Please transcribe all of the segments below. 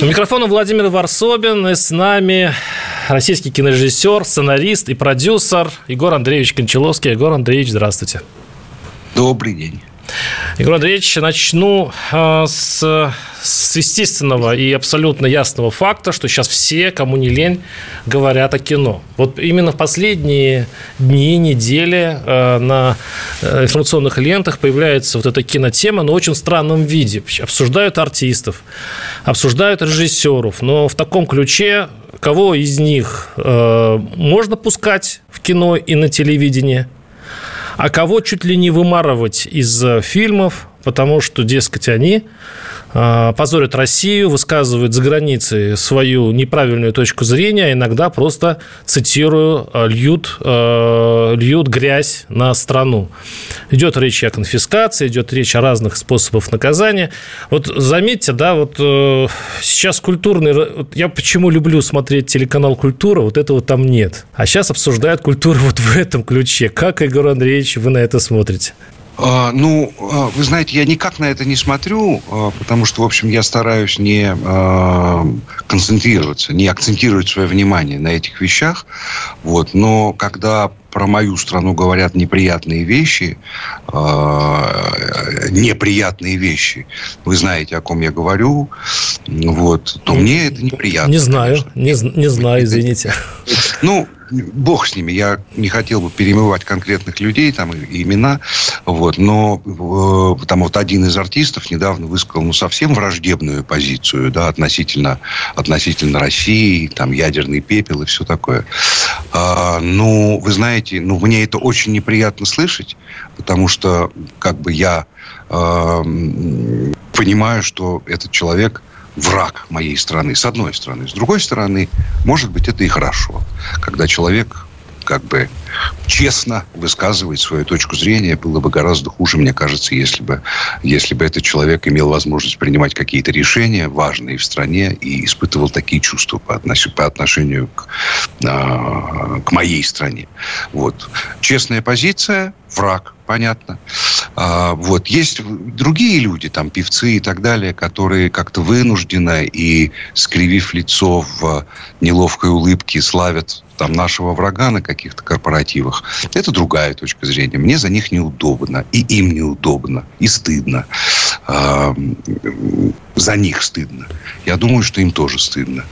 У микрофона Владимир Варсобин, и с нами российский кинорежиссер, сценарист и продюсер Егор Андреевич Кончаловский. Егор Андреевич, здравствуйте. Добрый день. Егор Андреевич, начну э, с, с естественного и абсолютно ясного факта, что сейчас все, кому не лень, говорят о кино. Вот именно в последние дни, недели э, на э, информационных лентах появляется вот эта кинотема, но в очень странном виде. Обсуждают артистов, обсуждают режиссеров, но в таком ключе, кого из них э, можно пускать в кино и на телевидение – а кого чуть ли не вымарывать из э, фильмов, потому что, дескать, они э, позорят Россию, высказывают за границей свою неправильную точку зрения, а иногда просто, цитирую, э, льют, льют грязь на страну. Идет речь о конфискации, идет речь о разных способах наказания. Вот заметьте, да, вот сейчас культурный... Я почему люблю смотреть телеканал «Культура», вот этого там нет. А сейчас обсуждают культуру вот в этом ключе. Как, Игорь Андреевич, вы на это смотрите? А, ну, а, вы знаете, я никак на это не смотрю, а, потому что, в общем, я стараюсь не концентрироваться, не акцентировать свое внимание на этих вещах. Вот. Но когда про мою страну говорят неприятные вещи, неприятные вещи, вы знаете, о ком я говорю, вот, то мне это неприятно. Не знаю, не, не знаю, извините. Ну, бог с ними, я не хотел бы перемывать конкретных людей, там, и имена, вот, но э, там вот один из артистов недавно высказал, ну, совсем враждебную позицию, да, относительно, относительно России, там, ядерный пепел и все такое. А, ну, вы знаете, ну, мне это очень неприятно слышать, потому что, как бы, я э, понимаю, что этот человек враг моей страны, с одной стороны. С другой стороны, может быть, это и хорошо, когда человек как бы честно высказывает свою точку зрения. Было бы гораздо хуже, мне кажется, если бы, если бы этот человек имел возможность принимать какие-то решения важные в стране и испытывал такие чувства по, относ... по отношению к, э, к моей стране. Вот. Честная позиция, враг, понятно. А, вот. Есть другие люди, там, певцы и так далее, которые как-то вынужденно и, скривив лицо в неловкой улыбке, славят там нашего врага на каких-то корпоративах. Это другая точка зрения. Мне за них неудобно, и им неудобно, и стыдно. За них стыдно. Я думаю, что им тоже стыдно.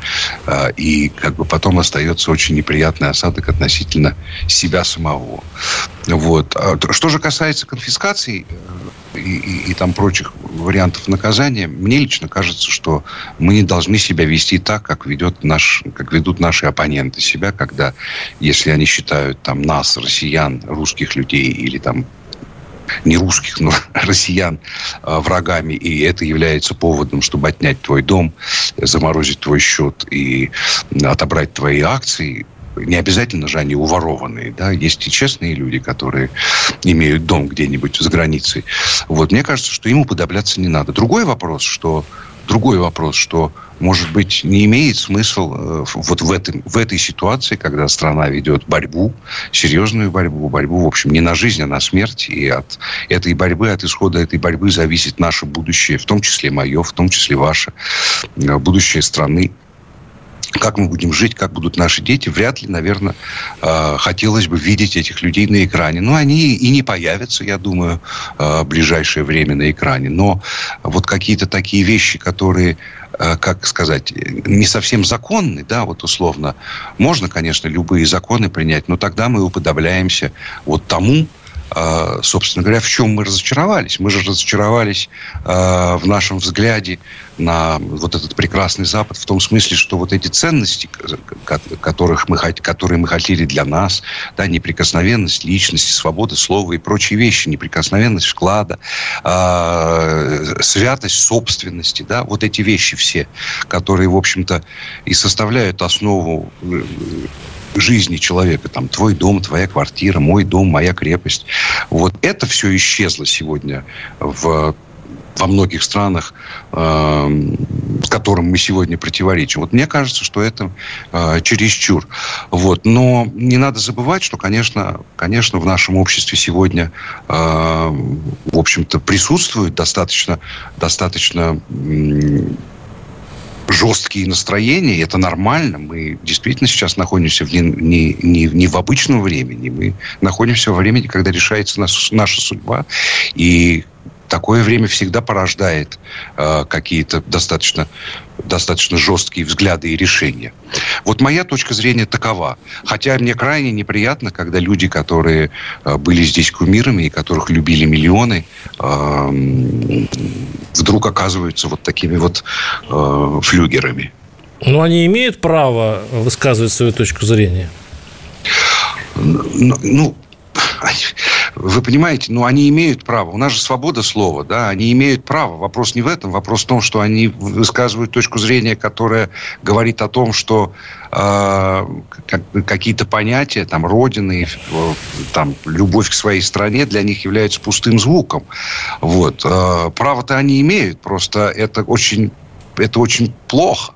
А, и как бы потом остается очень неприятный осадок относительно себя самого. Вот. А что же касается конфискаций э, и, и, и там прочих вариантов наказания, мне лично кажется, что мы не должны себя вести так, как, ведет наш, как ведут наши оппоненты себя, когда, если они считают там, нас, россиян, русских людей или там не русских, но россиян а, врагами, и это является поводом, чтобы отнять твой дом, заморозить твой счет и отобрать твои акции, не обязательно же они уворованные, да, есть и честные люди, которые имеют дом где-нибудь за границей. Вот, мне кажется, что ему подобляться не надо. Другой вопрос, что другой вопрос, что, может быть, не имеет смысл э, вот в, этом, в этой ситуации, когда страна ведет борьбу, серьезную борьбу, борьбу, в общем, не на жизнь, а на смерть, и от этой борьбы, от исхода этой борьбы зависит наше будущее, в том числе мое, в том числе ваше, э, будущее страны как мы будем жить, как будут наши дети, вряд ли, наверное, э, хотелось бы видеть этих людей на экране. Но они и не появятся, я думаю, э, в ближайшее время на экране. Но вот какие-то такие вещи, которые э, как сказать, не совсем законны, да, вот условно. Можно, конечно, любые законы принять, но тогда мы уподобляемся вот тому, собственно говоря, в чем мы разочаровались? Мы же разочаровались а, в нашем взгляде на вот этот прекрасный Запад в том смысле, что вот эти ценности, которых мы, которые мы хотели для нас, да, неприкосновенность личности, свобода слова и прочие вещи, неприкосновенность вклада, э, святость собственности, да, вот эти вещи все, которые, в общем-то, и составляют основу э, жизни человека. Там твой дом, твоя квартира, мой дом, моя крепость. Вот это все исчезло сегодня в во многих странах, э, которым мы сегодня противоречим. Вот мне кажется, что это э, чересчур. Вот. Но не надо забывать, что, конечно, конечно, в нашем обществе сегодня, э, в общем-то, присутствует достаточно, достаточно жесткие настроения, и это нормально. Мы действительно сейчас находимся в не, не, не, не в обычном времени. Мы находимся во времени, когда решается наша, наша судьба. И такое время всегда порождает э, какие-то достаточно, достаточно жесткие взгляды и решения. Вот моя точка зрения такова. Хотя мне крайне неприятно, когда люди, которые э, были здесь кумирами и которых любили миллионы, э, вдруг оказываются вот такими вот э, флюгерами. Но они имеют право высказывать свою точку зрения? Ну, ну вы понимаете, ну, они имеют право. У нас же свобода слова, да, они имеют право. Вопрос не в этом. Вопрос в том, что они высказывают точку зрения, которая говорит о том, что э, какие-то понятия, там, родины, там, любовь к своей стране для них являются пустым звуком. Вот. Э, право-то они имеют, просто это очень, это очень плохо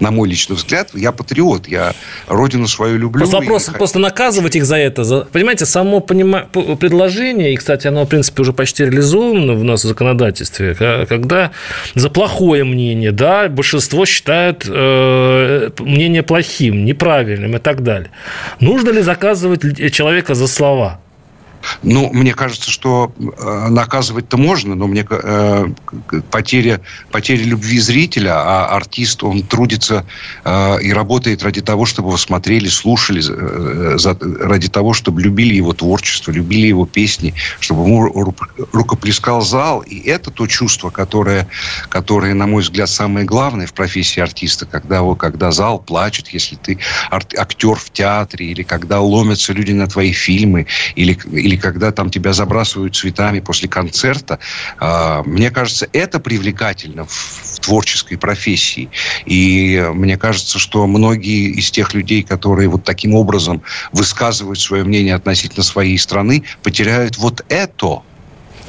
на мой личный взгляд, я патриот, я родину свою люблю. Просто вопрос, и... просто наказывать их за это. За... Понимаете, само понима... предложение, и, кстати, оно, в принципе, уже почти реализовано в нас в законодательстве, когда за плохое мнение, да, большинство считают э, мнение плохим, неправильным и так далее. Нужно ли заказывать человека за слова? Ну, мне кажется, что э, наказывать-то можно, но мне э, потеря, потеря любви зрителя, а артист, он трудится э, и работает ради того, чтобы его смотрели, слушали, э, за, ради того, чтобы любили его творчество, любили его песни, чтобы ему рукоплескал зал. И это то чувство, которое, которое, на мой взгляд, самое главное в профессии артиста, когда, когда зал плачет, если ты актер в театре, или когда ломятся люди на твои фильмы, или, или или когда там тебя забрасывают цветами после концерта, а, мне кажется, это привлекательно в творческой профессии. И мне кажется, что многие из тех людей, которые вот таким образом высказывают свое мнение относительно своей страны, потеряют вот это –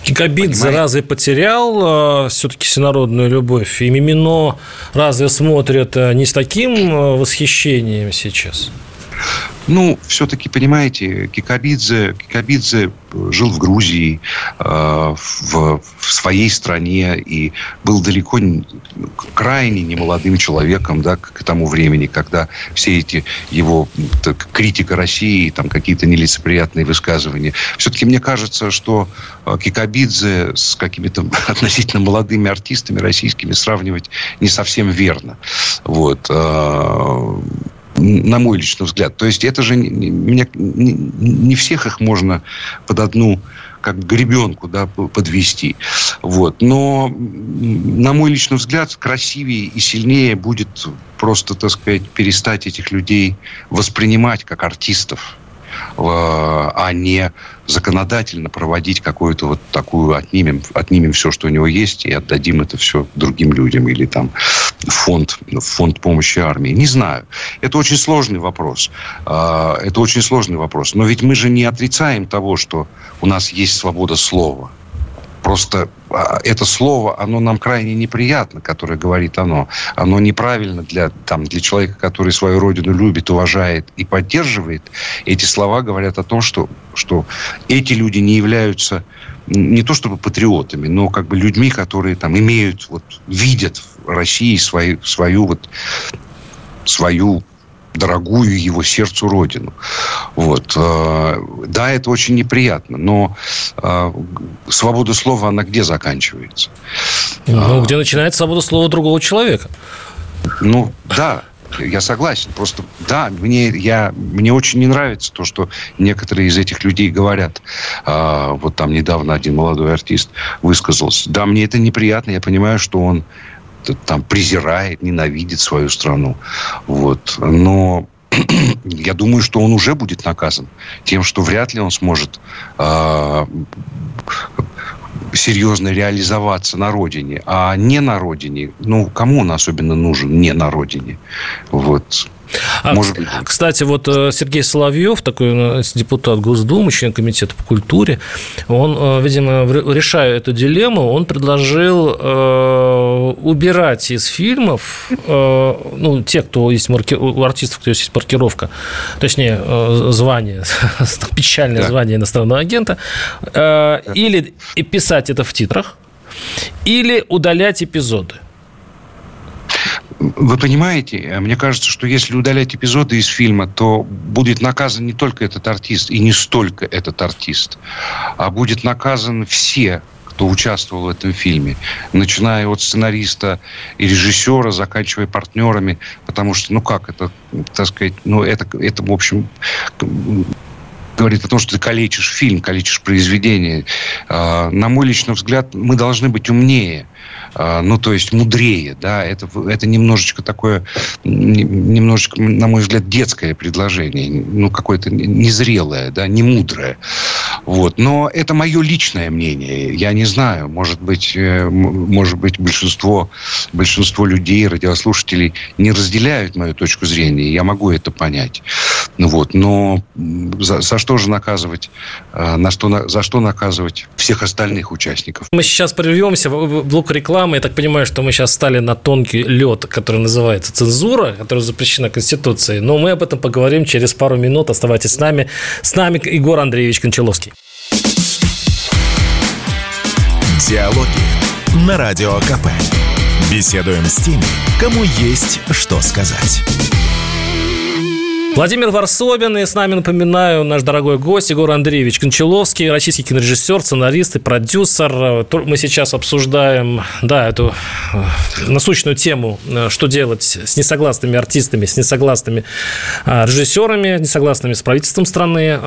Гигабидзе разве потерял э, все-таки всенародную любовь? И Мимино разве смотрят э, не с таким восхищением сейчас? Ну, все-таки, понимаете, Кикабидзе, Кикабидзе жил в Грузии, э, в, в своей стране и был далеко не, крайне немолодым человеком да, к, к тому времени, когда все эти его так, критика России, там какие-то нелицеприятные высказывания. Все-таки мне кажется, что э, Кикабидзе с какими-то относительно молодыми артистами российскими сравнивать не совсем верно. Вот. Э, на мой личный взгляд. То есть это же не, не, не всех их можно под одну как гребенку да, подвести. Вот. Но, на мой личный взгляд, красивее и сильнее будет просто, так сказать, перестать этих людей воспринимать как артистов а не законодательно проводить какую-то вот такую, отнимем, отнимем все, что у него есть, и отдадим это все другим людям или там фонд, фонд помощи армии. Не знаю. Это очень сложный вопрос. А, это очень сложный вопрос. Но ведь мы же не отрицаем того, что у нас есть свобода слова. Просто а, это слово, оно нам крайне неприятно, которое говорит оно. Оно неправильно для, там, для человека, который свою родину любит, уважает и поддерживает. Эти слова говорят о том, что, что эти люди не являются не то чтобы патриотами, но как бы людьми, которые там имеют, вот, видят в России свою, свою вот свою дорогую его сердцу родину. Вот. Э, да, это очень неприятно, но э, свобода слова, она где заканчивается? Ну, где начинается свобода слова другого человека. Ну, да, Я согласен. Просто, да, мне, я, мне очень не нравится то, что некоторые из этих людей говорят. А, вот там недавно один молодой артист высказался. Да, мне это неприятно. Я понимаю, что он там презирает, ненавидит свою страну. Вот. Но я думаю, что он уже будет наказан тем, что вряд ли он сможет э, серьезно реализоваться на родине, а не на родине. Ну, кому он особенно нужен не на родине? Вот. А, Может быть. Кстати, вот э, Сергей Соловьев, такой э, депутат Госдумы, член комитета по культуре, он, э, видимо, решая эту дилемму, он предложил э, убирать из фильмов, э, ну, те, кто есть марки... у артистов, кто есть маркировка, точнее, звание, печальное да. звание иностранного агента, э, или писать это в титрах, или удалять эпизоды. Вы понимаете, мне кажется, что если удалять эпизоды из фильма, то будет наказан не только этот артист и не столько этот артист, а будет наказан все, кто участвовал в этом фильме, начиная от сценариста и режиссера, заканчивая партнерами, потому что, ну как, это, так сказать, ну это, это в общем, говорит о том, что ты калечишь фильм, калечишь произведение. А, на мой личный взгляд, мы должны быть умнее ну, то есть мудрее, да, это, это немножечко такое, немножечко, на мой взгляд, детское предложение, ну, какое-то незрелое, да, не мудрое. Вот. Но это мое личное мнение. Я не знаю, может быть, э, может быть большинство, большинство людей, радиослушателей не разделяют мою точку зрения. Я могу это понять. Ну, вот. Но за, за что же наказывать, э, на что, за что наказывать всех остальных участников? Мы сейчас прервемся в блок рекламы. Я так понимаю, что мы сейчас стали на тонкий лед, который называется цензура, которая запрещена Конституцией. Но мы об этом поговорим через пару минут. Оставайтесь с нами. С нами Егор Андреевич Кончаловский. Диалоги на Радио КП. Беседуем с теми, кому есть что сказать. Владимир Варсобин, и с нами, напоминаю, наш дорогой гость Егор Андреевич Кончаловский, российский кинорежиссер, сценарист и продюсер. Мы сейчас обсуждаем, да, эту э, насущную тему, э, что делать с несогласными артистами, с несогласными э, режиссерами, несогласными с правительством страны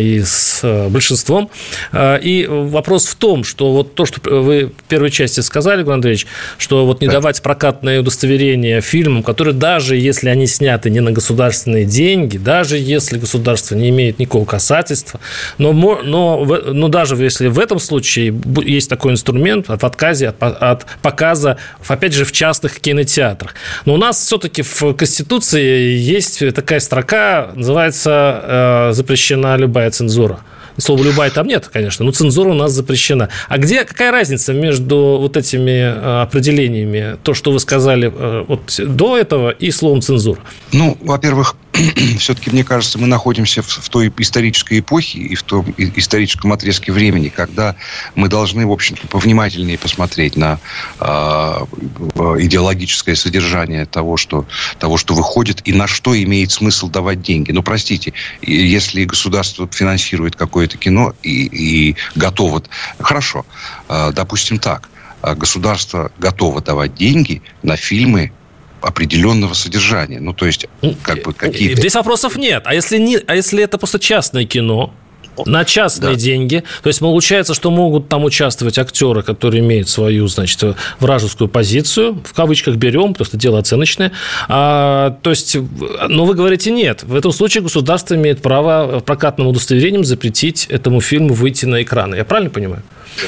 и с большинством. И вопрос в том, что вот то, что вы в первой части сказали, Егор Андреевич, что вот не давать прокатное удостоверение фильмам, которые даже если они сняты не на государственные деньги, деньги, даже если государство не имеет никакого касательства, но, но, но даже если в этом случае есть такой инструмент в отказе от, от показа, опять же, в частных кинотеатрах. Но у нас все-таки в Конституции есть такая строка, называется э, «Запрещена любая цензура». Слово «любая» там нет, конечно, но цензура у нас запрещена. А где, какая разница между вот этими э, определениями, то, что вы сказали э, вот до этого, и словом «цензура»? Ну, во-первых, все-таки, мне кажется, мы находимся в, в той исторической эпохе и в том историческом отрезке времени, когда мы должны, в общем-то, повнимательнее посмотреть на э, идеологическое содержание того что, того, что выходит, и на что имеет смысл давать деньги. Ну, простите, если государство финансирует какое-то кино и, и готово... Хорошо, э, допустим так. Государство готово давать деньги на фильмы определенного содержания. Ну, то есть, как бы какие-то... Здесь вопросов нет. А если, не, а если это просто частное кино, на частные да. деньги. То есть получается, что могут там участвовать актеры, которые имеют свою, значит, вражескую позицию, в кавычках берем, потому что дело оценочное. А, то есть, но вы говорите нет. В этом случае государство имеет право прокатным удостоверением запретить этому фильму выйти на экраны. Я правильно понимаю?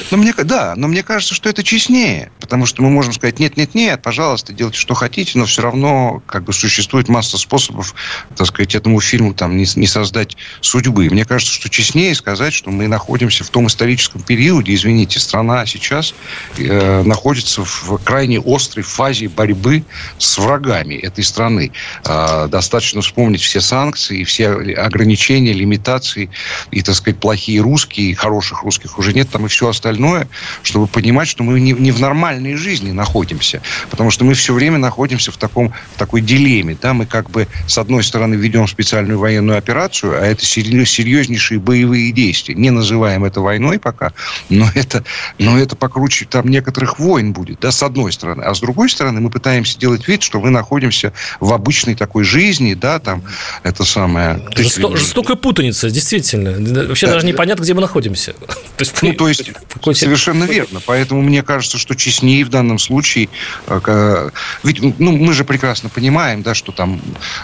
Но мне, да, но мне кажется, что это честнее, потому что мы можем сказать, нет, нет, нет, пожалуйста, делайте, что хотите, но все равно как бы существует масса способов, так сказать, этому фильму там не, не создать судьбы. Мне кажется, что честнее сказать, что мы находимся в том историческом периоде, извините, страна сейчас э, находится в крайне острой фазе борьбы с врагами этой страны. Э, достаточно вспомнить все санкции, все ограничения, лимитации и, так сказать, плохие русские, хороших русских уже нет, там и все остальное, чтобы понимать, что мы не, не в нормальной жизни находимся. Потому что мы все время находимся в, таком, в такой дилемме. Да? Мы как бы, с одной стороны, ведем специальную военную операцию, а это серьезнейшие боевые боевые действия. Не называем это войной пока, но это, но это покруче там некоторых войн будет, да, с одной стороны. А с другой стороны, мы пытаемся делать вид, что мы находимся в обычной такой жизни, да, там, это самое... Жесто, жестокая путаница, действительно. Вообще да, даже непонятно, где мы находимся. То есть, ну, то есть совершенно верно. Поэтому мне кажется, что честнее в данном случае... Э, ведь ну, мы же прекрасно понимаем, да, что там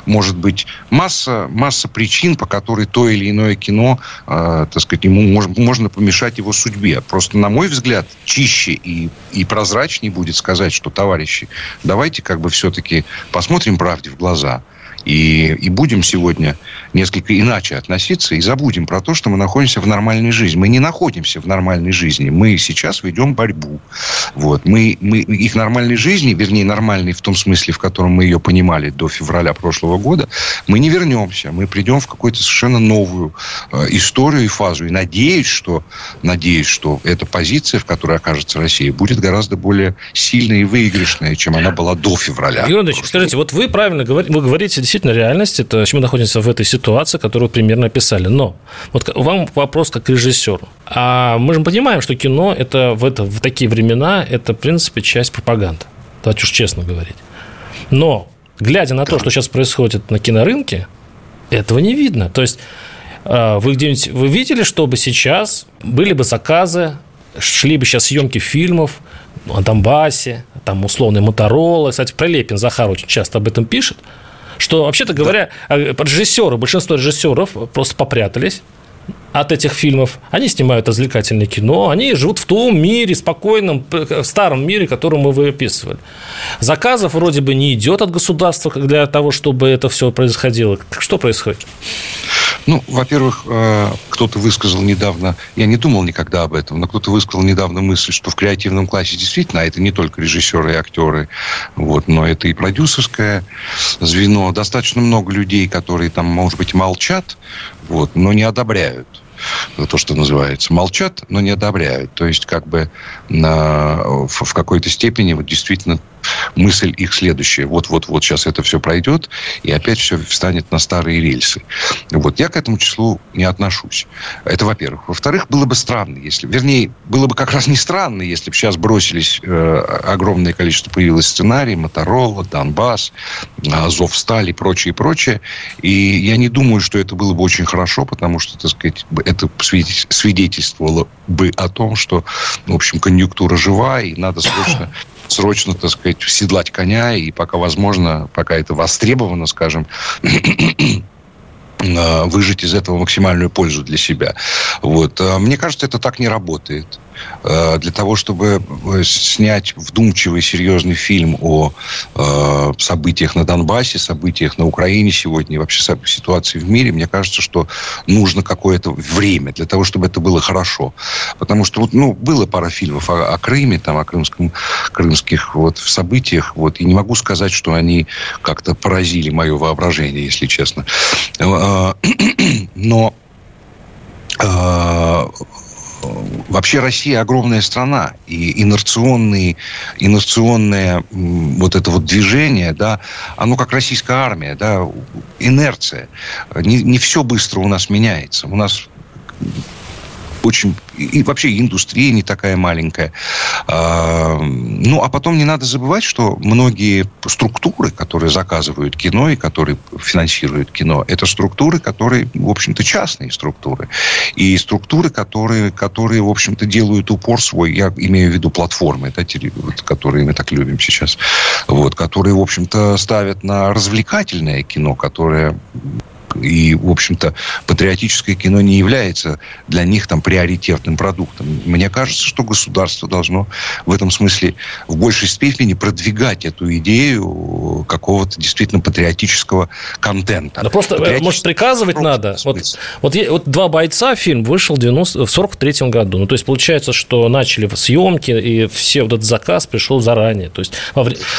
может быть масса, масса причин, по которой то или иное кино, так сказать, ему можно, можно помешать его судьбе. Просто, на мой взгляд, чище и, и прозрачнее будет сказать, что, товарищи, давайте как бы все-таки посмотрим правде в глаза – и, и будем сегодня несколько иначе относиться и забудем про то, что мы находимся в нормальной жизни. Мы не находимся в нормальной жизни. Мы сейчас ведем борьбу. Вот. Мы, мы, их нормальной жизни, вернее, нормальной в том смысле, в котором мы ее понимали до февраля прошлого года, мы не вернемся. Мы придем в какую-то совершенно новую э, историю и фазу. И надеюсь, что, надеюсь, что эта позиция, в которой окажется Россия, будет гораздо более сильная и выигрышная, чем она была до февраля. Юрий скажите, вот вы правильно говорите, вы говорите действительно реальность, это мы находимся в этой ситуации, которую примерно описали. Но вот вам вопрос как режиссеру. А мы же понимаем, что кино это в, это, в такие времена это, в принципе, часть пропаганды. Давайте уж честно говорить. Но, глядя на то, что сейчас происходит на кинорынке, этого не видно. То есть а, вы где-нибудь вы видели, чтобы сейчас были бы заказы, шли бы сейчас съемки фильмов о Донбассе, там условный Моторола. Кстати, Пролепин Захар очень часто об этом пишет что, вообще-то говоря, да. режиссеры, большинство режиссеров просто попрятались от этих фильмов. Они снимают развлекательное кино, они живут в том мире, спокойном, старом мире, который мы вы описывали. Заказов вроде бы не идет от государства для того, чтобы это все происходило. Что происходит? Ну, во-первых, э, кто-то высказал недавно, я не думал никогда об этом, но кто-то высказал недавно мысль, что в креативном классе действительно, а это не только режиссеры и актеры, вот, но это и продюсерское звено. Достаточно много людей, которые там, может быть, молчат, вот, но не одобряют то, что называется, молчат, но не одобряют. То есть, как бы на, в, в какой-то степени вот действительно мысль их следующая. Вот-вот-вот сейчас это все пройдет, и опять все встанет на старые рельсы. Вот я к этому числу не отношусь. Это во-первых. Во-вторых, было бы странно, если... Вернее, было бы как раз не странно, если бы сейчас бросились э, огромное количество появилось сценарий, Моторола, Донбасс, Азов Сталь и прочее, прочее. И я не думаю, что это было бы очень хорошо, потому что, так сказать, это свидетельствовало бы о том, что, в общем, конъюнктура жива, и надо срочно срочно, так сказать, седлать коня, и пока возможно, пока это востребовано, скажем, э, выжить из этого максимальную пользу для себя. Вот. Э, мне кажется, это так не работает. Э, для того, чтобы э, снять вдумчивый, серьезный фильм о э, событиях на Донбассе, событиях на Украине сегодня и вообще ситуации в мире, мне кажется, что нужно какое-то время для того, чтобы это было хорошо. Потому что вот, ну, было пара фильмов о, о Крыме, там, о крымском, крымских вот, событиях, вот, и не могу сказать, что они как-то поразили мое воображение, если честно. Но вообще Россия огромная страна, и инерционные, инерционное вот это вот движение, да, оно как российская армия, да, инерция. Не, не все быстро у нас меняется. У нас очень... И вообще индустрия не такая маленькая. А, ну, а потом не надо забывать, что многие структуры, которые заказывают кино и которые финансируют кино, это структуры, которые, в общем-то, частные структуры. И структуры, которые, которые в общем-то, делают упор свой, я имею в виду платформы, да, которые мы так любим сейчас, вот, которые, в общем-то, ставят на развлекательное кино, которое и, в общем-то, патриотическое кино не является для них там приоритетным продуктом. Мне кажется, что государство должно в этом смысле в большей степени продвигать эту идею какого-то действительно патриотического контента. Да просто, э, может, приказывать надо? Вот, вот, вот «Два бойца» фильм вышел в, 90, в 43 году. Ну, то есть, получается, что начали съемки, и все вот этот заказ пришел заранее. То есть,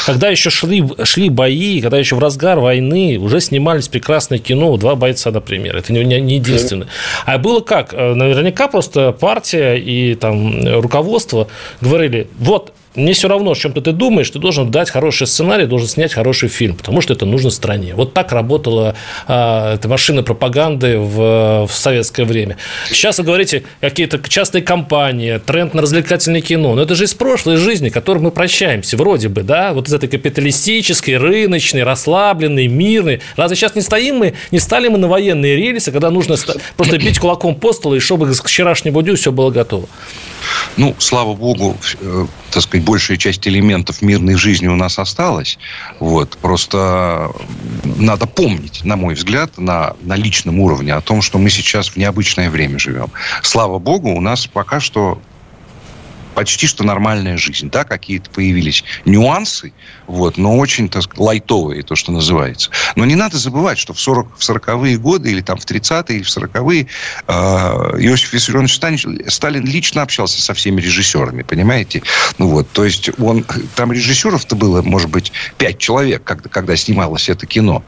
когда еще шли, шли бои, когда еще в разгар войны уже снимались прекрасное кино, два бойца, например. Это не, не единственное. А было как? Э, наверняка просто партия и там руководство говорили, вот мне все равно, о чем-то ты думаешь, ты должен дать хороший сценарий, должен снять хороший фильм, потому что это нужно стране. Вот так работала а, эта машина пропаганды в, в советское время. Сейчас вы говорите, какие-то частные компании, тренд на развлекательное кино. Но это же из прошлой жизни, которой мы прощаемся, вроде бы, да, вот из этой капиталистической, рыночной, расслабленной, мирной. Разве сейчас не стоим мы, не стали мы на военные рельсы, когда нужно просто бить кулаком по столу, и чтобы к вчерашнему дню все было готово? Ну, слава богу, э, так сказать, большая часть элементов мирной жизни у нас осталась. Вот. Просто надо помнить, на мой взгляд, на, на личном уровне о том, что мы сейчас в необычное время живем. Слава богу, у нас пока что почти что нормальная жизнь. Да, какие-то появились нюансы, вот, но очень, так лайтовые, то, что называется. Но не надо забывать, что в, 40, в 40-е годы, или там в 30-е, или в 40-е, э, Иосиф Виссарионович Сталин, Сталин лично общался со всеми режиссерами, понимаете? Ну вот, то есть он, там режиссеров-то было, может быть, пять человек, когда, когда снималось это кино.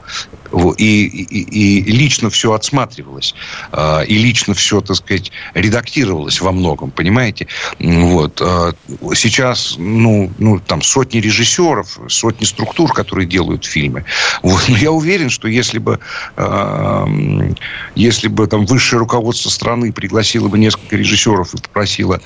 И, и, и лично все отсматривалось. А, и лично все, так сказать, редактировалось во многом, понимаете? Вот. А, сейчас, ну, ну, там сотни режиссеров, сотни структур, которые делают фильмы. Вот. Но я уверен, что если бы, а, если бы там высшее руководство страны пригласило бы несколько режиссеров и попросило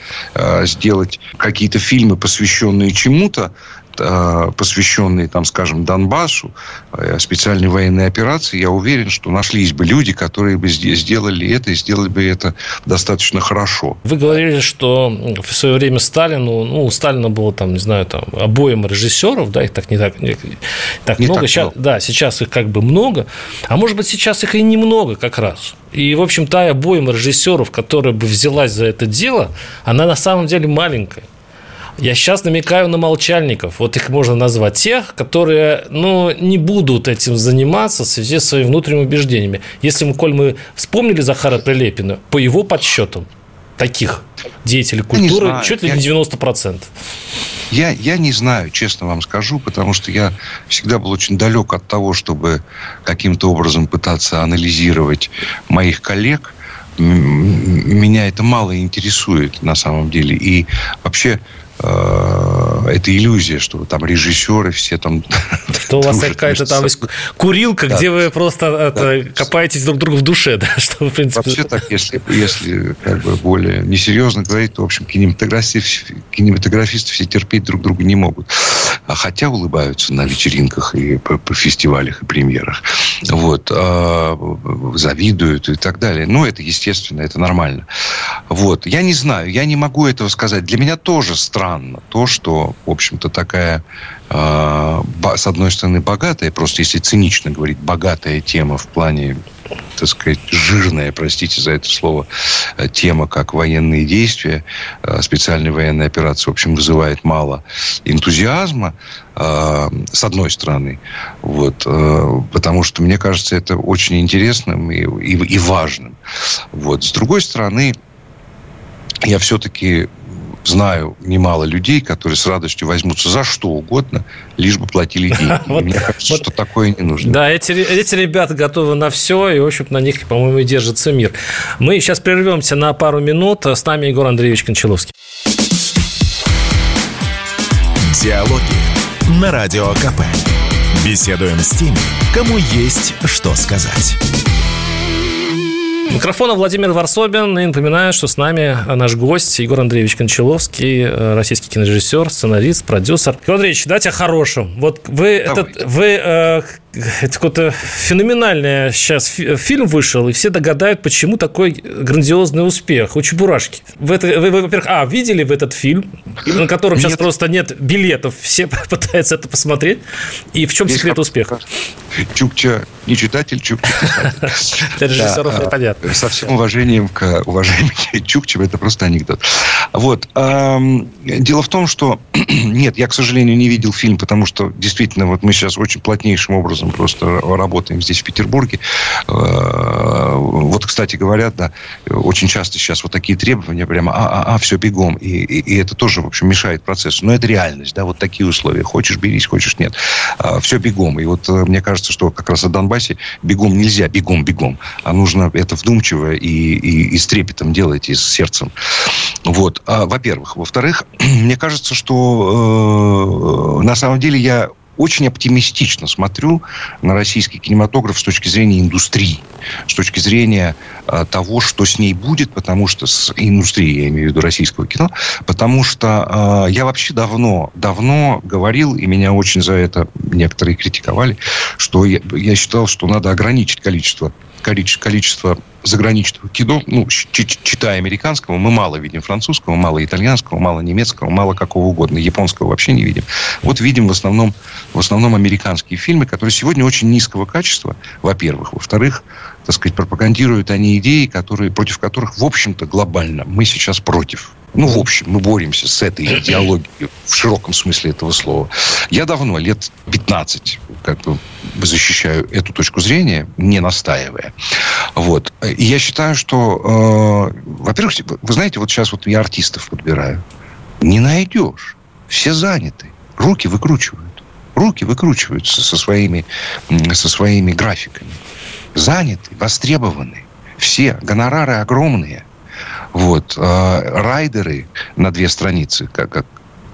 сделать какие-то фильмы, посвященные чему-то, посвященные, там, скажем, Донбассу, э, специальной военной операции, я уверен, что нашлись бы люди, которые бы сделали это и сделали бы это достаточно хорошо. Вы говорили, что в свое время Сталину, ну, у Сталина было там, не знаю, там, обоим режиссеров, да, их так не так, не, так не много. Так сейчас, много. Да, сейчас их как бы много, а может быть, сейчас их и немного как раз. И, в общем, та обоим режиссеров, которая бы взялась за это дело, она на самом деле маленькая. Я сейчас намекаю на молчальников. Вот их можно назвать тех, которые ну, не будут этим заниматься в связи с своими внутренними убеждениями. Если мы, коль мы вспомнили Захара Прилепина, по его подсчетам, таких деятелей культуры чуть ли не 90%. Я, я не знаю, честно вам скажу, потому что я всегда был очень далек от того, чтобы каким-то образом пытаться анализировать моих коллег. Меня это мало интересует на самом деле. И вообще это иллюзия, что там режиссеры все там... Что у вас какая-то там курилка, да. где вы просто да. это, копаетесь друг другу в душе, да? Что, в принципе... Вообще так, если, если как бы более несерьезно говорить, то, в общем, кинематографисты, кинематографисты все терпеть друг друга не могут. А хотя улыбаются на вечеринках и по, по фестивалях и премьерах. Вот. А, завидуют и так далее. Ну, это естественно, это нормально. Вот. Я не знаю, я не могу этого сказать. Для меня тоже странно странно то, что, в общем-то, такая, э, с одной стороны, богатая, просто если цинично говорить, богатая тема в плане, так сказать, жирная, простите за это слово, э, тема, как военные действия, э, специальные военные операции, в общем, вызывает мало энтузиазма, э, с одной стороны, вот, потому что, мне кажется, это очень интересным и, и, и важным. Вот. С другой стороны, я все-таки знаю немало людей, которые с радостью возьмутся за что угодно, лишь бы платили деньги. вот, Мне кажется, вот, что такое не нужно. Да, эти, эти ребята готовы на все, и, в общем, на них, по-моему, и держится мир. Мы сейчас прервемся на пару минут. С нами Егор Андреевич Кончаловский. Диалоги на Радио КП. Беседуем с теми, кому есть что сказать. Микрофона Владимир Варсобин. И напоминаю, что с нами наш гость Егор Андреевич Кончаловский, э, российский кинорежиссер, сценарист, продюсер. Егор Андреевич, давайте о хорошем. Вот вы, этот, вы э, это какой-то феноменальный сейчас фильм вышел, и все догадают, почему такой грандиозный успех у Чебурашки. Вы, это, вы, вы во-первых, а, видели в этот фильм, на котором нет. сейчас просто нет билетов, все пытаются это посмотреть. И в чем Здесь секрет успеха? Чукча не читатель, Чукча писатель. Для режиссеров понятно. Со всем уважением к уважаемым Чукче, это просто анекдот. Вот. Дело в том, что нет, я, к сожалению, не видел фильм, потому что действительно вот мы сейчас очень плотнейшим образом образом просто работаем здесь, в Петербурге. Э, вот, кстати говоря, да, очень часто сейчас вот такие требования прямо, а, а, а, все бегом. И, и, и это тоже, в общем, мешает процессу. Но это реальность, да, вот такие условия. Хочешь, берись, хочешь, нет. А, все бегом. И вот э, мне кажется, что как раз о Донбассе бегом нельзя, бегом, бегом. А нужно это вдумчиво и, и, и с трепетом делать, и с сердцем. Вот. а, во-первых. Во-вторых, мне кажется, что э, на самом деле я очень оптимистично смотрю на российский кинематограф с точки зрения индустрии, с точки зрения э, того, что с ней будет, потому что с индустрией, я имею в виду российского кино, потому что э, я вообще давно, давно говорил, и меня очень за это некоторые критиковали, что я, я считал, что надо ограничить количество количество заграничного кино, ну, читая американского, мы мало видим французского, мало итальянского, мало немецкого, мало какого угодно. Японского вообще не видим. Вот видим в основном, в основном американские фильмы, которые сегодня очень низкого качества, во-первых. Во-вторых, так сказать, пропагандируют они идеи, которые, против которых, в общем-то, глобально мы сейчас против. Ну, в общем, мы боремся с этой идеологией в широком смысле этого слова. Я давно, лет 15, как бы защищаю эту точку зрения, не настаивая. Вот. И я считаю, что, э, во-первых, вы знаете, вот сейчас вот я артистов подбираю. Не найдешь. Все заняты. Руки выкручивают. Руки выкручиваются со своими, со своими графиками. Заняты, востребованы. Все. Гонорары огромные. Вот. Э, райдеры на две страницы, как, как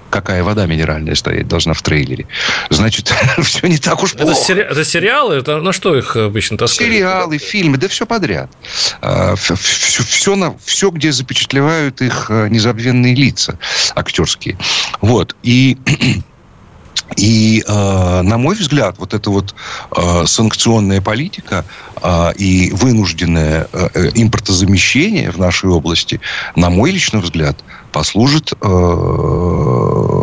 какая вода минеральная стоять должна в трейлере. Значит, все не так уж плохо. Это, сери... это сериалы? Это на что их обычно таскают? Сериалы, фильмы, да все подряд. Все, все, все, на, все, где запечатлевают их э, незабвенные лица актерские. Вот. И и, э, на мой взгляд, вот эта вот э, санкционная политика э, и вынужденное э, э импортозамещение в нашей области, на мой личный взгляд, послужит э,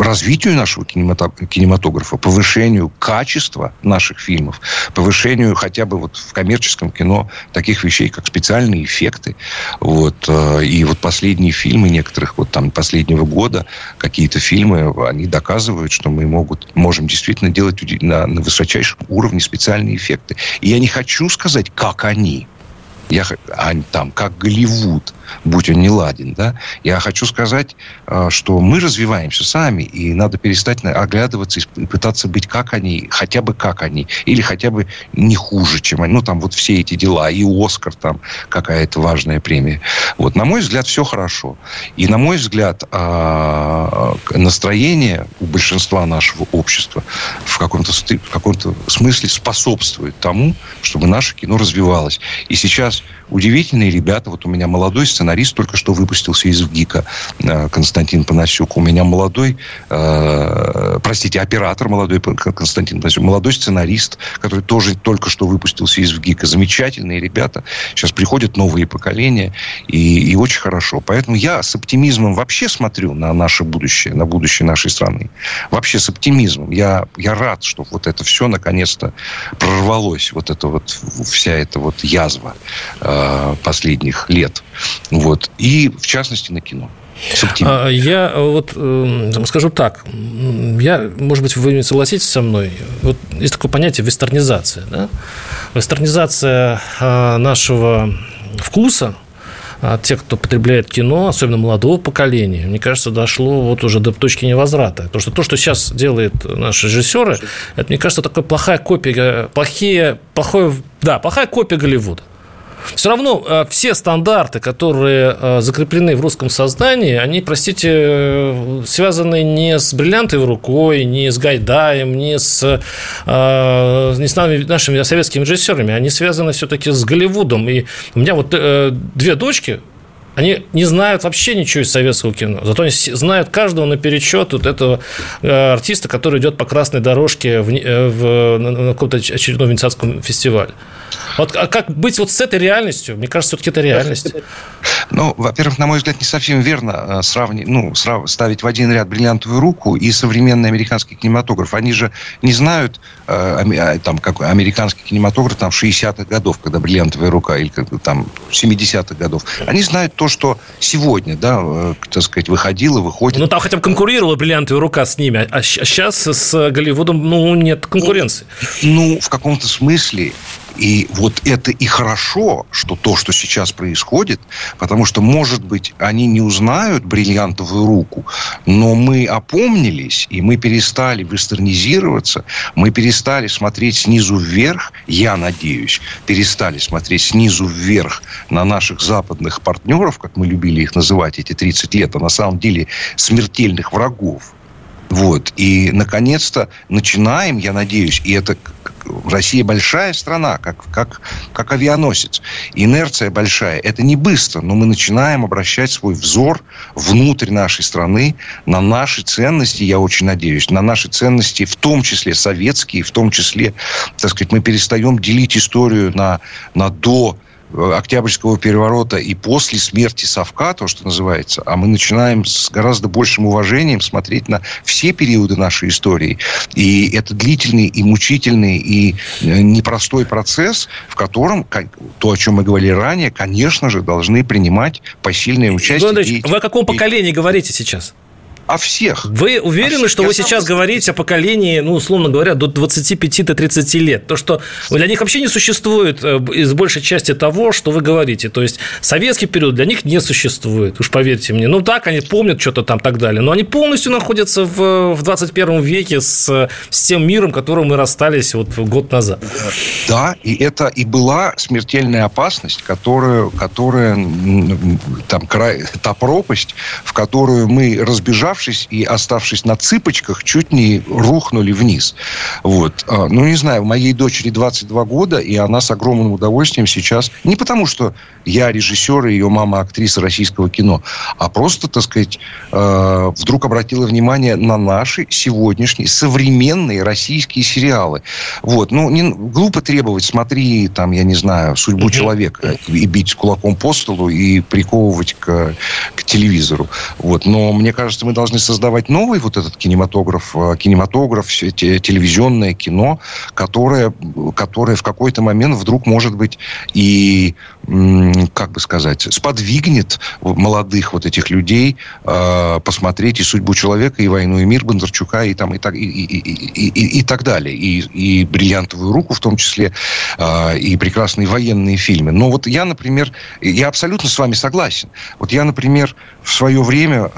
развитию нашего кинематографа, повышению качества наших фильмов, повышению хотя бы вот в коммерческом кино таких вещей, как специальные эффекты. Вот. Э, и вот последние фильмы некоторых, вот там последнего года, какие-то фильмы, они доказывают, что мы могут, можем действительно делать на, на высочайшем уровне специальные эффекты. И я не хочу сказать, как они. Я, а, там, как Голливуд будь он не ладен. Да? Я хочу сказать, э, что мы развиваемся сами, и надо перестать оглядываться и пытаться быть как они, хотя бы как они, или хотя бы не хуже, чем они. Ну, там вот все эти дела, и Оскар там какая-то важная премия. Вот, на мой взгляд, все хорошо. И, на мой взгляд, э, настроение у большинства нашего общества в каком-то, в каком-то смысле способствует тому, чтобы наше кино развивалось. И сейчас удивительные ребята, вот у меня молодой сценарист только что выпустился из ВГИКа, э, Константин Панасюк. У меня молодой, э, простите, оператор молодой Константин Панасюк, молодой сценарист, который тоже только что выпустился из ВГИКа. Замечательные ребята. Сейчас приходят новые поколения, и, и очень хорошо. Поэтому я с оптимизмом вообще смотрю на наше будущее, на будущее нашей страны. Вообще с оптимизмом. Я, я рад, что вот это все наконец-то прорвалось, вот это вот, вся эта вот язва э, последних лет. Вот. И, в частности, на кино. А, я вот э, скажу так, я, может быть, вы не согласитесь со мной, вот есть такое понятие вестернизация. Да? Вестернизация а, нашего вкуса, тех, кто потребляет кино, особенно молодого поколения, мне кажется, дошло вот уже до точки невозврата. Потому что то, что сейчас делают наши режиссеры, это, мне кажется, такая плохая копия, плохие, плохое, да, плохая копия Голливуда. Все равно э, все стандарты, которые э, закреплены в русском сознании, они, простите, э, связаны не с бриллиантовой рукой, не с Гайдаем, не с, не с нами, нашими советскими режиссерами. Они связаны все-таки с Голливудом. И у меня вот две дочки, они не знают вообще ничего из советского кино. Зато они знают каждого наперечет вот этого артиста, который идет по красной дорожке в, в, на каком-то очередном венецианском фестивале. Вот а как быть вот с этой реальностью? Мне кажется, все-таки это реальность. Ну, во-первых, на мой взгляд, не совсем верно э, сравнить, ну, срав, ставить в один ряд бриллиантовую руку и современный американский кинематограф. Они же не знают, э, э там, как американский кинематограф там, в 60-х годов, когда бриллиантовая рука, или как, там 70-х годов. Они знают то, что сегодня, да, э, так сказать, выходило, выходит. Ну, там хотя бы конкурировала бриллиантовая рука с ними, а сейчас с Голливудом, ну, нет конкуренции. Ну, в каком-то смысле И вот это и хорошо, что то, что сейчас происходит, потому что, может быть, они не узнают бриллиантовую руку, но мы опомнились, и мы перестали вестернизироваться, мы перестали смотреть снизу вверх, я надеюсь, перестали смотреть снизу вверх на наших западных партнеров, как мы любили их называть эти 30 лет, а на самом деле смертельных врагов. Вот. И, наконец-то, начинаем, я надеюсь, и это Россия большая страна, как, как, как авианосец. Инерция большая. Это не быстро, но мы начинаем обращать свой взор внутрь нашей страны на наши ценности, я очень надеюсь, на наши ценности, в том числе советские, в том числе, так сказать, мы перестаем делить историю на, на до Октябрьского переворота и после смерти Совка, то, что называется, а мы начинаем с гораздо большим уважением смотреть на все периоды нашей истории. И это длительный и мучительный и э, непростой процесс, в котором, то, о чем мы говорили ранее, конечно же, должны принимать посильное участие. Андреевич, вы о каком поколении говорите сейчас? О всех. Вы уверены, что вы сейчас говорите о поколении, ну, условно говоря, до 25-30 лет? То, что для них вообще не существует э, из большей части того, что вы говорите. То есть, советский период для них не существует, уж поверьте мне. Ну, так, они помнят что-то там так далее, но они полностью находятся в, в 21 веке с, с тем миром, которым мы расстались вот год назад. Да, и это и была смертельная опасность, которую, которая там, край, та пропасть, в которую мы, разбежавшись, поднявшись и оставшись на цыпочках, чуть не рухнули вниз. Вот. А, ну, не знаю, моей дочери 22 года, и она с огромным удовольствием сейчас... Не потому, что я режиссер и ее мама актриса российского кино, а просто, так сказать, а, вдруг обратила внимание на наши сегодняшние современные российские сериалы. Вот. Ну, не, глупо требовать, смотри, там, я не знаю, судьбу угу. человека и бить кулаком по столу и приковывать к, к телевизору. Вот. Но мне кажется, мы должны должны создавать новый вот этот кинематограф, э, кинематограф, телевизионное кино, которое, которое в какой-то момент вдруг может быть и, как бы сказать, сподвигнет молодых вот этих людей э, посмотреть и «Судьбу человека», и «Войну и мир» Бондарчука, и, там, и, так, и, и, и, и, и так далее. И, и «Бриллиантовую руку» в том числе, э, и прекрасные военные фильмы. Но вот я, например, я абсолютно с вами согласен. Вот я, например, в свое время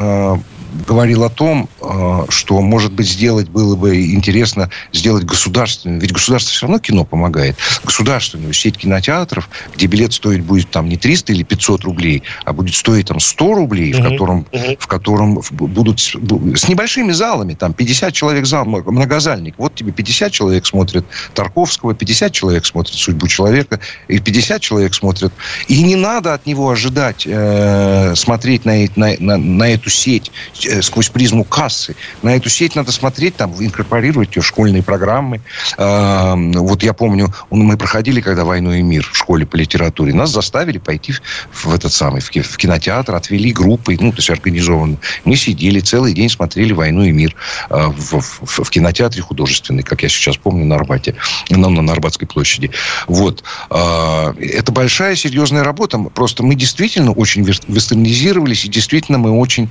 говорил о том, э, что, может быть, сделать было бы интересно сделать государственную, ведь государство все равно кино помогает, государственную сеть кинотеатров, где билет стоить будет там не 300 или 500 рублей, а будет стоить там 100 рублей, в котором, в котором будут с небольшими залами, там 50 человек зал, многозальник. Вот тебе 50 человек смотрят Тарковского, 50 человек смотрят «Судьбу человека», и 50 человек смотрят. И не надо от него ожидать э, смотреть на, на, на, на эту сеть Э, сквозь призму кассы. На эту сеть надо смотреть, там, инкорпорировать ее в школьные программы. Вот я помню, мы проходили, когда «Войну и мир» в школе по литературе. Нас заставили пойти в этот самый, в кинотеатр, отвели группой, ну, то есть организованно. Мы сидели целый день, смотрели «Войну и мир» а, в, в, в кинотеатре художественный, как я сейчас помню, на Арбате, на, на Арбатской площади. Вот. А, это большая, серьезная работа. Просто мы действительно очень вестернизировались, и действительно мы очень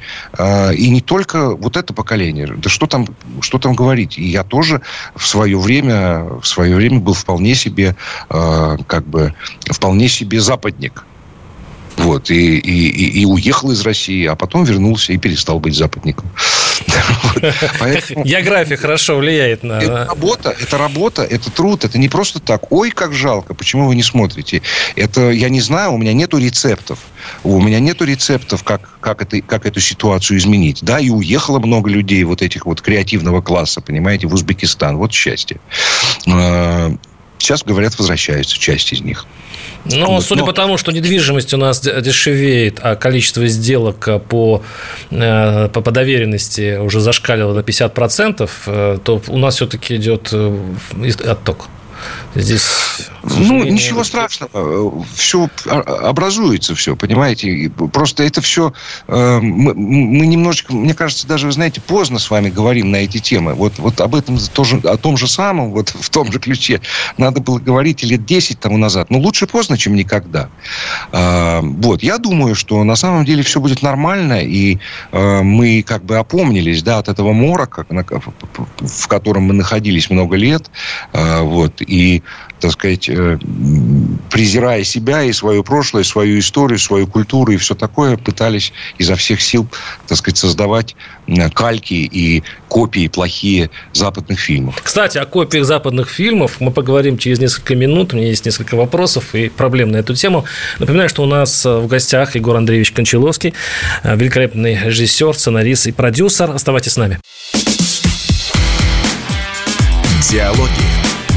и не только вот это поколение. Да что там, что там говорить? И я тоже в свое время, в свое время был вполне себе, э, как бы, вполне себе западник. Вот, и, и, и уехал из России, а потом вернулся и перестал быть западником. География хорошо влияет на... Это работа, это работа, это труд, это не просто так. Ой, как жалко, почему вы не смотрите? Это, я не знаю, у меня нету рецептов. У меня нету рецептов, как, как, это, как эту ситуацию изменить. Да, и уехало много людей вот этих вот креативного класса, понимаете, в Узбекистан. Вот счастье. Сейчас, говорят, возвращаются часть из них. Ну, вот, судя но... по тому, что недвижимость у нас дешевеет, а количество сделок по, э, по, по доверенности уже зашкаливало на 50%, э, то у нас все-таки идет э, отток. Здесь... Ну, ничего страшного. Все образуется, все, понимаете? Просто это все... Э, мы, мы немножечко, мне кажется, даже, вы знаете, поздно с вами говорим на эти темы. Вот, вот об этом тоже, о том же самом, вот в том же ключе надо было говорить лет 10 тому назад. Но лучше поздно, чем никогда. А, вот. Я думаю, что на самом деле все будет нормально, и э, мы как бы опомнились, да, от этого морока, в котором мы находились много лет, вот, и, так сказать, э, презирая себя и свое прошлое, свою историю, свою культуру и все такое, пытались изо всех сил, так сказать, создавать кальки и копии плохие западных фильмов. Кстати, о копиях западных фильмов мы поговорим через несколько минут. У меня есть несколько вопросов и проблем на эту тему. Напоминаю, что у нас в гостях Егор Андреевич Кончаловский, великолепный режиссер, сценарист и продюсер. Оставайтесь с нами. Диалоги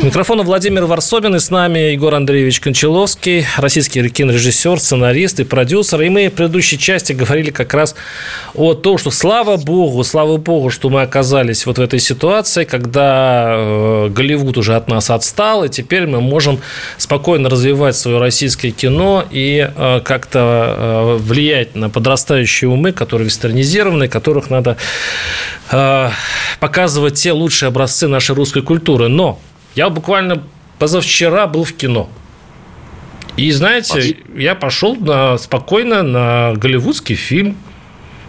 Микрофона Владимир Варсобин и с нами Егор Андреевич Кончаловский, российский кинорежиссер, сценарист и продюсер. И мы в предыдущей части говорили как раз о том, что слава богу, слава богу, что мы оказались вот в этой ситуации, когда э, Голливуд уже от нас отстал, и теперь мы можем спокойно развивать свое российское кино и э, как-то э, влиять на подрастающие умы, которые вестернизированы, которых надо показывать те лучшие образцы нашей русской культуры. Но я буквально позавчера был в кино. И знаете, я пошел на, спокойно на голливудский фильм.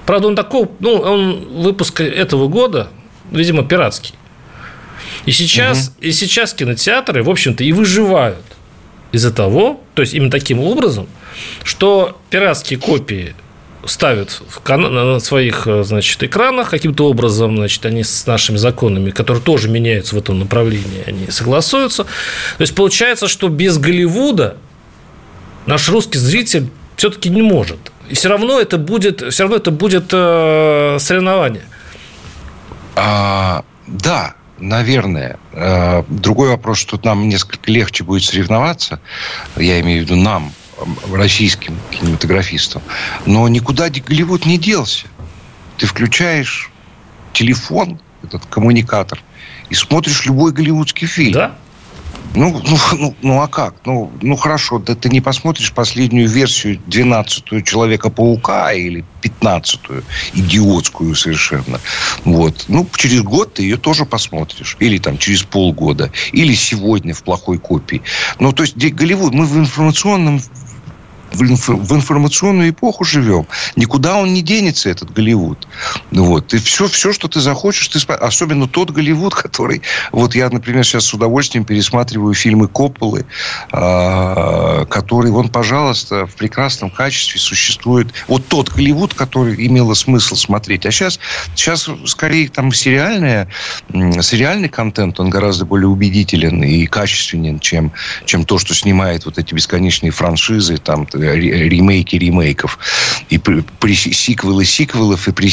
Правда, он такой, ну, он выпуск этого года, видимо, пиратский. И сейчас, угу. и сейчас кинотеатры, в общем-то, и выживают из-за того, то есть именно таким образом, что пиратские копии ставят на своих э, значит, экранах каким-то образом, значит, они с нашими законами, которые тоже меняются в этом направлении, они согласуются. То есть получается, что без Голливуда наш русский зритель все-таки не может. И все равно это будет, все равно это будет э, соревнование. А, да, наверное. Э, другой вопрос, что нам несколько легче будет соревноваться. Я имею в виду нам, российским кинематографистам. Но никуда Голливуд не делся. Ты включаешь телефон, этот коммуникатор, и смотришь любой голливудский фильм. Да? Ну, ну, ну, ну а как? Ну, ну хорошо, да ты не посмотришь последнюю версию 12-ю Человека-паука или 15-ю, идиотскую совершенно. Вот. Ну, через год ты ее тоже посмотришь. Или там через полгода. Или сегодня в плохой копии. Ну, то есть Голливуд, мы в информационном в, инф, в информационную эпоху живем. Никуда он не денется, этот Голливуд. Вот. И все, все, что ты захочешь, ты особенно тот Голливуд, который... Вот я, например, сейчас с удовольствием пересматриваю фильмы Копполы, э, который, вон, пожалуйста, в прекрасном качестве существует. Вот тот Голливуд, который имело смысл смотреть. А сейчас, сейчас скорее там сериальная, сериальный контент, он гораздо более убедителен и качественен, чем, чем то, что снимает вот эти бесконечные франшизы, там, ремейки ремейков. И при, при, сиквелы сиквелов и при,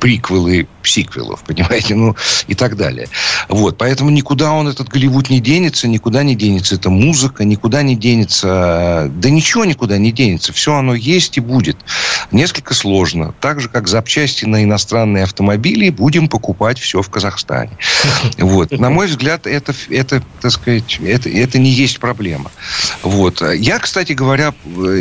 приквелы сиквелов, понимаете? Ну, и так далее. Вот. Поэтому никуда он, этот Голливуд, не денется, никуда не денется эта музыка, никуда не денется... Да ничего никуда не денется. Все оно есть и будет. Несколько сложно. Так же, как запчасти на иностранные автомобили, будем покупать все в Казахстане. Вот. На мой взгляд, это, это так сказать, это, это не есть проблема. Вот. Я, кстати говоря,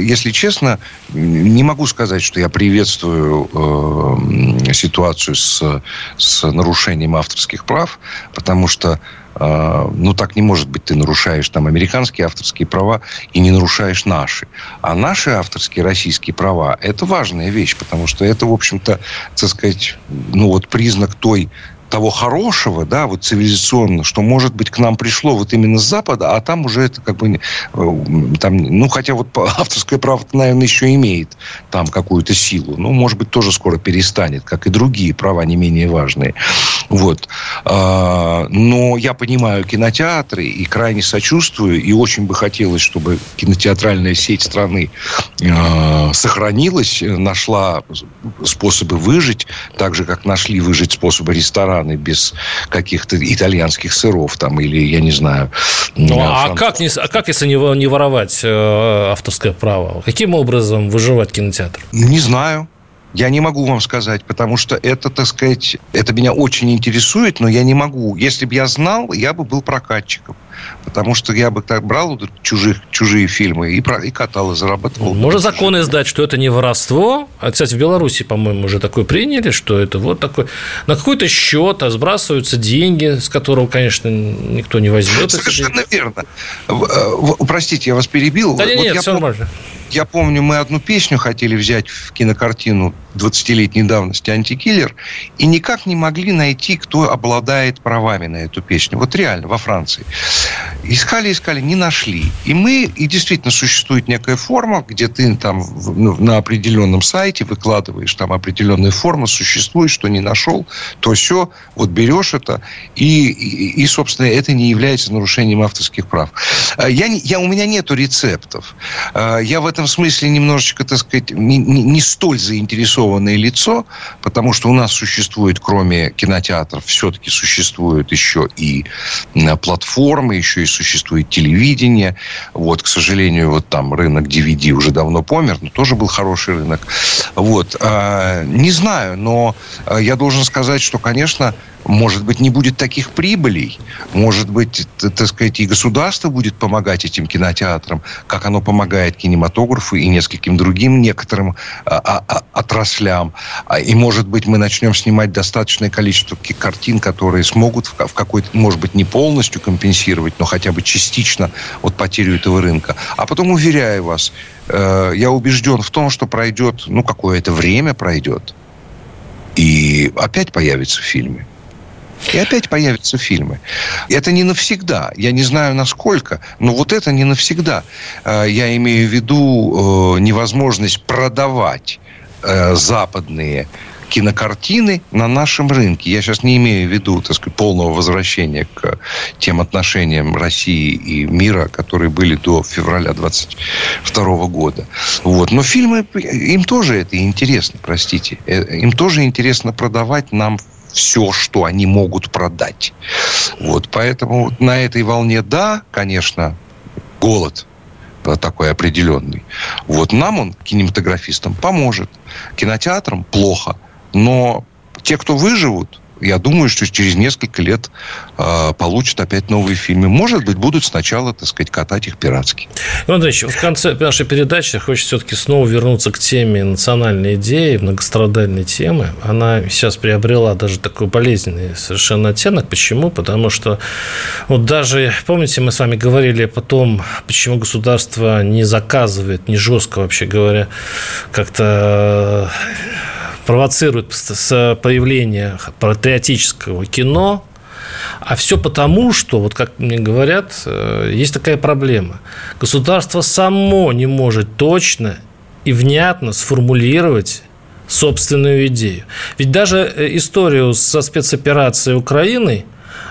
если честно, не могу сказать, что я приветствую э, ситуацию с, с нарушением авторских прав, потому что э, ну, так не может быть. Ты нарушаешь там американские авторские права и не нарушаешь наши. А наши авторские российские права – это важная вещь, потому что это, в общем-то, так сказать, ну, вот признак той того хорошего, да, вот цивилизационно, что, может быть, к нам пришло вот именно с Запада, а там уже это как бы, э, там, ну, хотя вот авторское право, наверное, еще имеет там какую-то силу, ну, может быть, тоже скоро перестанет, как и другие права не менее важные. Вот. А, но я понимаю кинотеатры и крайне сочувствую, и очень бы хотелось, чтобы кинотеатральная сеть страны а, сохранилась, нашла способы выжить, так же, как нашли выжить способы ресторана страны без каких-то итальянских сыров там или, я не знаю... Ну, а, как, не, а как, если не, не воровать э, авторское право? Каким образом выживать кинотеатр? Не знаю. Я не могу вам сказать, потому что это, так сказать, это меня очень интересует, но я не могу. Если бы я знал, я бы был прокатчиком. Потому что я бы так брал чужих, чужие фильмы и, про, и катал, и зарабатывал. Можно законы издать, что это не воровство. А, кстати, в Беларуси, по-моему, уже такое приняли, что это вот такой... На какой-то счет сбрасываются деньги, с которого, конечно, никто не возьмет. Совершенно верно. Э, простите, я вас перебил. Да вот нет, нет, все пом... нормально. Я помню, мы одну песню хотели взять в кинокартину 20-летней давности антикиллер, и никак не могли найти, кто обладает правами на эту песню. Вот реально, во Франции. Искали, искали, не нашли. И мы, и действительно существует некая форма, где ты там ну, на определенном сайте выкладываешь там определенная форма, существует, что не нашел, то все, вот берешь это, и, и, и, собственно, это не является нарушением авторских прав. А, я, я, у меня нету рецептов. А, я в этом смысле немножечко, так сказать, не, не, не столь заинтересованное лицо, потому что у нас существует, кроме кинотеатров, все-таки существуют еще и платформы, еще и существует телевидение. Вот, к сожалению, вот там рынок DVD уже давно помер, но тоже был хороший рынок. Вот. А, не знаю, но я должен сказать, что, конечно, может быть, не будет таких прибылей. Может быть, так сказать, и государство будет помогать этим кинотеатрам, как оно помогает кинематографу и нескольким другим некоторым а, а, а отраслям. А, и, может быть, мы начнем снимать достаточное количество картин, которые смогут в, какой-то, может быть, не полностью компенсировать, но хотя бы частично вот потерю этого рынка. А потом, уверяю вас, э, я убежден в том, что пройдет, ну, какое-то время пройдет, и опять появится в фильме. И опять появятся фильмы. Это не навсегда. Я не знаю, насколько, но вот это не навсегда. Э, я имею в виду э, невозможность продавать э, западные кинокартины на нашем рынке. Я сейчас не имею в виду, так сказать, полного возвращения к тем отношениям России и мира, которые были до февраля 22 года. Вот. Но фильмы, им тоже это интересно, простите. Им тоже интересно продавать нам все, что они могут продать. Вот, поэтому на этой волне, да, конечно, голод такой определенный. Вот нам он, кинематографистам, поможет. Кинотеатрам плохо. Но те, кто выживут, я думаю, что через несколько лет э, получат опять новые фильмы. Может быть, будут сначала, так сказать, катать их пиратски. Иван Андреевич, в конце нашей передачи хочется все-таки снова вернуться к теме национальной идеи, многострадальной темы. Она сейчас приобрела даже такой болезненный совершенно оттенок. Почему? Потому что вот даже, помните, мы с вами говорили потом, почему государство не заказывает, не жестко вообще говоря, как-то провоцирует с появления патриотического кино, а все потому, что, вот как мне говорят, э, есть такая проблема. Государство само не может точно и внятно сформулировать собственную идею. Ведь даже э, историю со спецоперацией Украины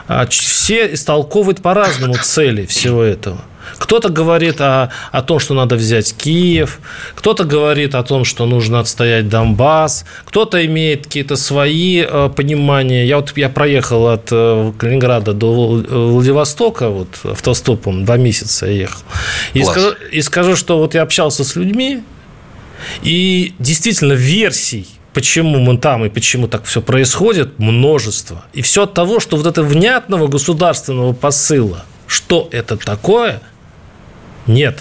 а, все истолковывают по-разному цели всего этого. Кто-то говорит о, о том, что надо взять Киев, кто-то говорит о том, что нужно отстоять Донбасс, кто-то имеет какие-то свои э, понимания. Я вот я проехал от э, Калининграда до Владивостока вот автостопом два месяца ехал. И скажу, и скажу, что вот я общался с людьми, и действительно версий почему мы там и почему так все происходит, множество. И все от того, что вот это внятного государственного посыла, что это такое, нет.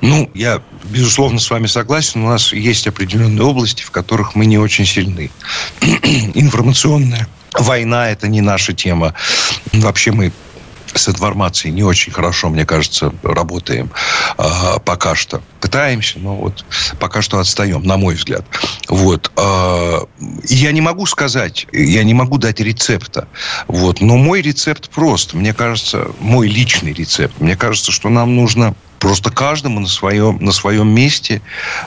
Ну, я, безусловно, с вами согласен. У нас есть определенные области, в которых мы не очень сильны. Информационная война – это не наша тема. Вообще мы с информацией не очень хорошо, мне кажется, работаем э, пока что. Пытаемся, но вот пока что отстаем, на мой взгляд. Вот. Э, я не могу сказать, я не могу дать рецепта. Вот. Но мой рецепт прост. Мне кажется, мой личный рецепт. Мне кажется, что нам нужно просто каждому на своем, на своем месте,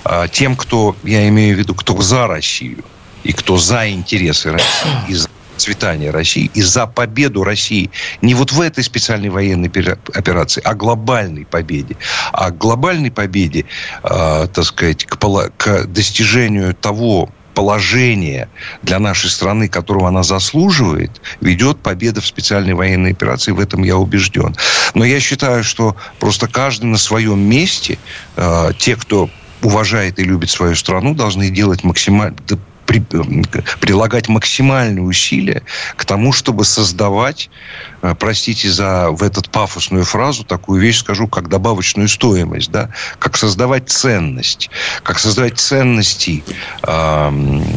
э, тем, кто, я имею в виду, кто за Россию, и кто за интересы России, и за процветания России и за победу России не вот в этой специальной военной операции, а глобальной победе. А глобальной победе, э, так сказать, к, к достижению того положения для нашей страны, которого она заслуживает, ведет победа в специальной военной операции. В этом я убежден. Но я считаю, что просто каждый на своем месте, э, те, кто уважает и любит свою страну, должны делать максимально при, прилагать максимальные усилия к тому, чтобы создавать, э, простите за в этот пафосную фразу, такую вещь скажу, как добавочную стоимость, да, как создавать ценность, как создавать ценности э,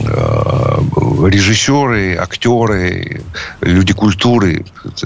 э, режиссеры, актеры, люди культуры,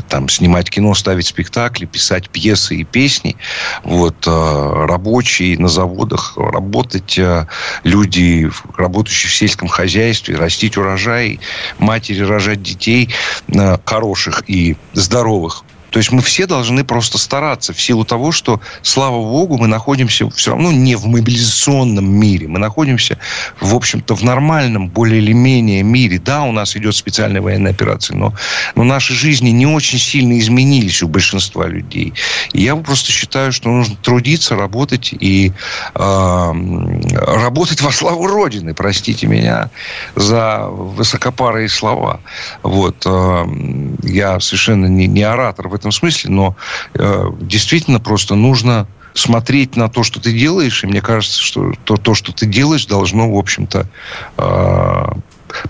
там, снимать кино, ставить спектакли, писать пьесы и песни. Вот, э, рабочие на заводах, работать э, люди, работающие в сельском хозяйстве, растить урожай, матери рожать детей э, хороших и здоровых. То есть мы все должны просто стараться в силу того, что, слава богу, мы находимся все равно не в мобилизационном мире. Мы находимся, в общем-то, в нормальном, более или менее мире. Да, у нас идет специальная военная операция, но, но наши жизни не очень сильно изменились у большинства людей. И я просто считаю, что нужно трудиться, работать и э, работать во славу Родины. Простите меня за высокопарые слова. Вот. Я совершенно не, не оратор в этом этом смысле, но э, действительно просто нужно смотреть на то, что ты делаешь, и мне кажется, что то, то что ты делаешь, должно, в общем-то, э,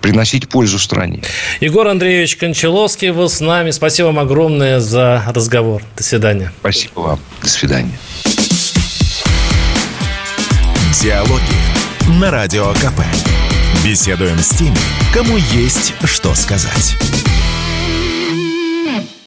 приносить пользу стране. Егор Андреевич Кончаловский был с нами. Спасибо вам огромное за разговор. До свидания. Спасибо вам. До свидания. Диалоги на Радио КП. Беседуем с теми, кому есть что сказать.